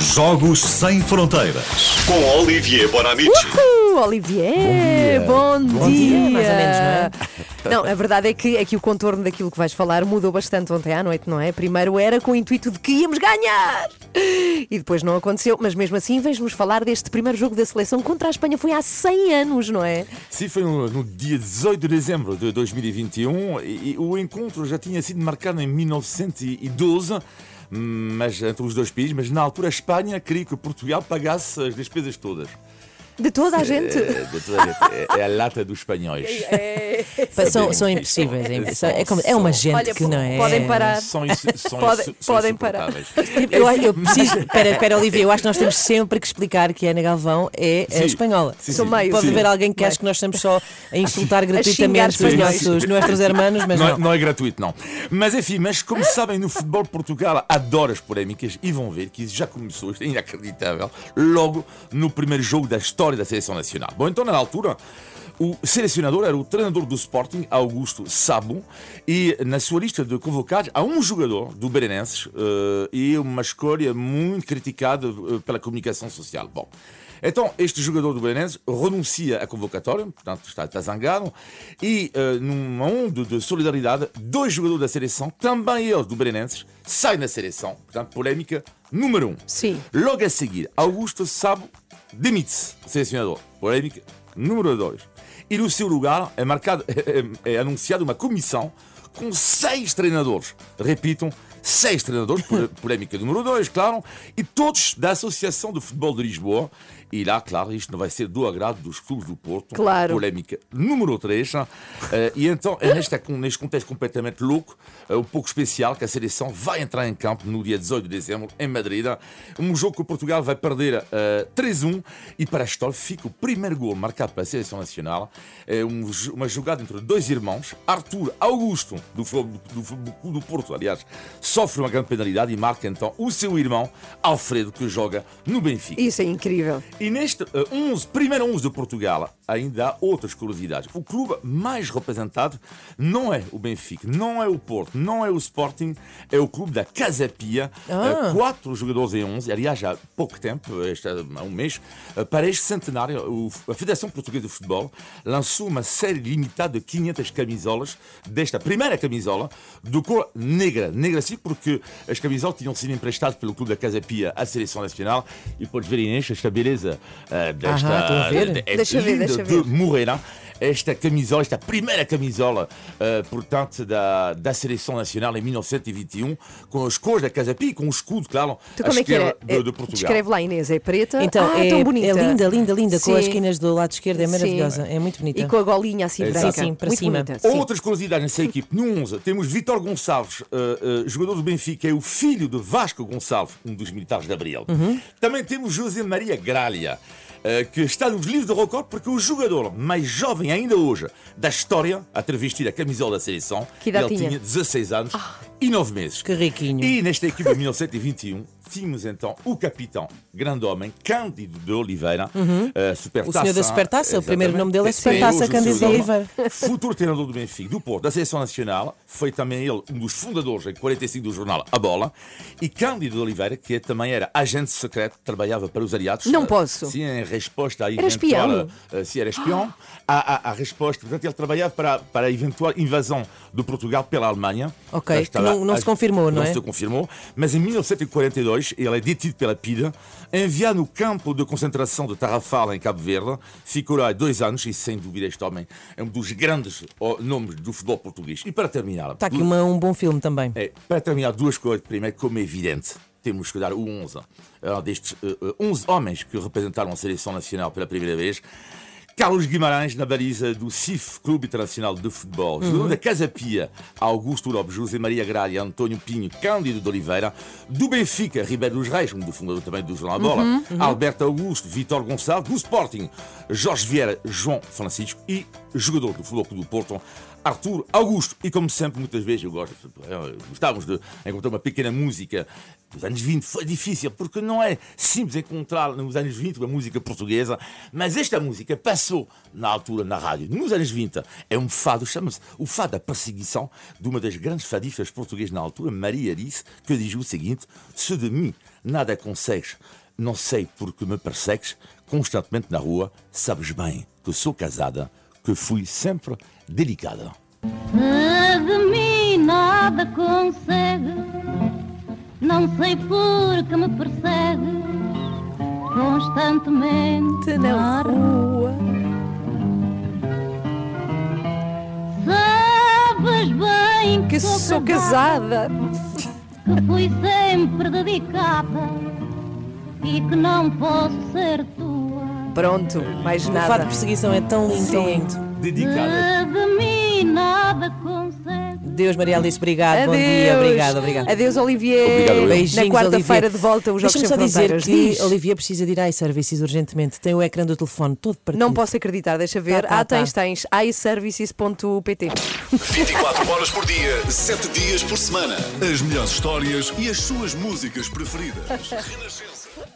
Jogos Sem Fronteiras. Com Olivier Bonamici. Uhul, Olivier, bom dia. Bom dia, mais ou menos, não é? Não, a verdade é que, é que o contorno daquilo que vais falar mudou bastante ontem à noite, não é? Primeiro era com o intuito de que íamos ganhar e depois não aconteceu, mas mesmo assim vens-nos falar deste primeiro jogo da seleção contra a Espanha. Foi há 100 anos, não é? Sim, foi no, no dia 18 de dezembro de 2021 e, e o encontro já tinha sido marcado em 1912 mas entre os dois países, mas na altura a Espanha queria que Portugal pagasse as despesas todas. De toda a gente. É, de toda a gente. É, é a lata dos espanhóis. É, Pá, São, são impossíveis. É, é, como- é uma gente Olha, que não é. podem parar. São, são, Podem- são podem parar. Eu, eu preciso. Espera, espera, Olivia, eu acho que nós temos sempre que explicar que a Ana Galvão é a Sim. espanhola. Sim, Sou sim. meio. Pode Sim. haver alguém que acha que nós estamos só a insultar gratuitamente os espanhóis. nossos, nossos hermanos, mas Não, é- não. não é gratuito, não. Mas enfim, mas como sabem, no futebol Portugal adora as polémicas e vão ver que isso já começou, isto é inacreditável, logo no primeiro jogo da história da seleção nacional. Bom, então na altura. O selecionador era o treinador do Sporting, Augusto Sabo, e na sua lista de convocados há um jogador do Belenenses eh, e uma escolha muito criticada eh, pela comunicação social. Bom, então, este jogador do Belenenses renuncia à convocatória, portanto está, está zangado, e uh, numa onda de solidariedade, dois jogadores da seleção, também eles do Belenenses, saem da seleção. Portanto, polémica número um. Sim. Logo a seguir, Augusto Sabo demite-se, selecionador. Polémica número dois. E no seu lugar é, marcado, é, é anunciada uma comissão com seis treinadores. Repitam, seis treinadores, polémica número dois, claro, e todos da Associação de Futebol de Lisboa. E lá, claro, isto não vai ser do agrado dos clubes do Porto. Claro. Polémica número 3. e então, é neste, neste contexto completamente louco, eh, um pouco especial, que a seleção vai entrar em campo no dia 18 de dezembro, em Madrid. Um jogo que o Portugal vai perder eh, 3-1 e para a história fica o primeiro gol marcado pela seleção nacional. É um uma jogada entre dois irmãos. Arthur Augusto, do, do, do, do Porto, aliás, sofre uma grande penalidade e marca então o seu irmão, Alfredo, que joga no Benfica. Isso é incrível. E neste eh, 11, primeiro 11 de Portugal, ainda há outras curiosidades. O clube mais representado não é o Benfica, não é o Porto, não é o Sporting, é o clube da Casa Pia. Ah. Eh, quatro jogadores em 11, aliás, há pouco tempo, este, há um mês, eh, para este centenário, a Federação Portuguesa de Futebol lançou uma série limitada de 500 camisolas, desta primeira camisola, de cor negra. Negra sim, porque as camisolas tinham sido emprestadas pelo clube da Casa Pia à Seleção Nacional. E podes ver, Inês, esta beleza eh, desta. Aham, estou a ver. é Deixa ver, linda deixa de ver. Moreira. Esta camisola, esta primeira camisola, eh, portanto, da, da Seleção Nacional em 1921, com as cores da Casa Pia e com o escudo, claro, à como é que esquerda era? de, de Portugal. Descreve lá, Inês. É preta? Então, ah, é, tão bonita. é linda, linda, linda, com as Sim. esquinas do lado esquerdo, é maravilhosa, Sim. é muito bonita. E com a golinha assim branca. Sim, sim, para Muito cima. bonita, sim. Outras curiosidades nessa equipe. No 11 temos Vitor Gonçalves, eh, eh, jogador do Benfica, é o filho de Vasco Gonçalves, um dos militares de Abril. Uhum. Também temos José Maria Gralha, eh, que está nos livros de record porque o jogador mais jovem ainda hoje da história a ter vestido a camisola da seleção. Que Ele tinha? tinha 16 anos e 9 meses. Que riquinho. E nesta equipe de 1921 tínhamos então o capitão, grande homem, Cândido de Oliveira, eh, supertaça. O senhor da supertaça, o primeiro nome dele é Supertaça Cândido de. Oliveira. Futuro treinador do Benfica, do Porto, da Seleção Nacional, foi também ele um dos fundadores em 45 do jornal A Bola. E Cândido de Oliveira, que também era agente secreto, trabalhava para os aliados. Não eh, posso. Sim, em resposta à Era espião? eventual. eh, sim, era espião. À, à- à resposta, portanto, ele trabalhava para, para a eventual invasão de Portugal pela Alemanha. Ok, que não- não se confirmou, não é? se confirmou, mas em 1942 ele é detido pela PIDE, enviado no campo de concentração de Tarrafal, em Cabo Verde, ficou lá dois anos e, sem dúvida, este homem é um dos grandes nomes do futebol português. E para terminar, Está aqui uma- um bom filme também. é, para terminar, duas coisas. Primeiro, como é evidente, temos que dar o 11. É um destes eh, eh, 11 homens que representaram a seleção nacional pela primeira vez. Carlos Guimarães na baliza do CIF, Clube Internacional de Futebol. Jogador da Casa Pia, Augusto Lopes, José Maria Gralha, António Pinho, Cândido de Oliveira. Do Benfica, Ribeiro dos Reis, um do fundador também do Jornal Bola. Alberto Augusto, Vitor Gonçalves. Do Sporting, Jorge Vieira, João Francisco. E jogador do Futebol Clube do Porto, Arthur Augusto. E como sempre, muitas vezes eu gosto, eh, gostávamos de encontrar uma pequena música dos anos 20. Foi difícil, porque não é simples encontrar nos anos 20 uma música portuguesa, mas esta música passou na altura na rádio. Nos anos 20 é um fado, chama-se o fado da perseguição de uma das grandes fadistas portuguesas na altura, Maria Alice, que diz o seguinte: Se de mim nada consegues. Não sei porque me persegues constantemente na rua. Sabes bem que sou casada, que fui sempre delicada. De mim nada consegue, não sei por que me persegue constantemente Na rua. Sabes bem Que sou casada. que fui sempre dedicada e que não posso ser tua. Pronto, mais O fato de nada. perseguição é tão lindo, tão Sim. lindo. Dedicada. De mim nada consegue. Deus, Maria Alice, obrigado. Bom dia, Adeus. obrigado, obrigado. Adeus, Olivier. Obrigado. Na quarta-feira Olivier. de volta, os Jogos Sem só dizer que Diz. Olivia precisa de ir a iServices urgentemente. Tem o ecrã do telefone todo partido. Não posso acreditar, deixa ver. Tá, tá, ah, tens, tá. tens. iservices.pt 24 horas por dia, 7 dias por semana. As melhores histórias e as suas músicas preferidas. Renascença.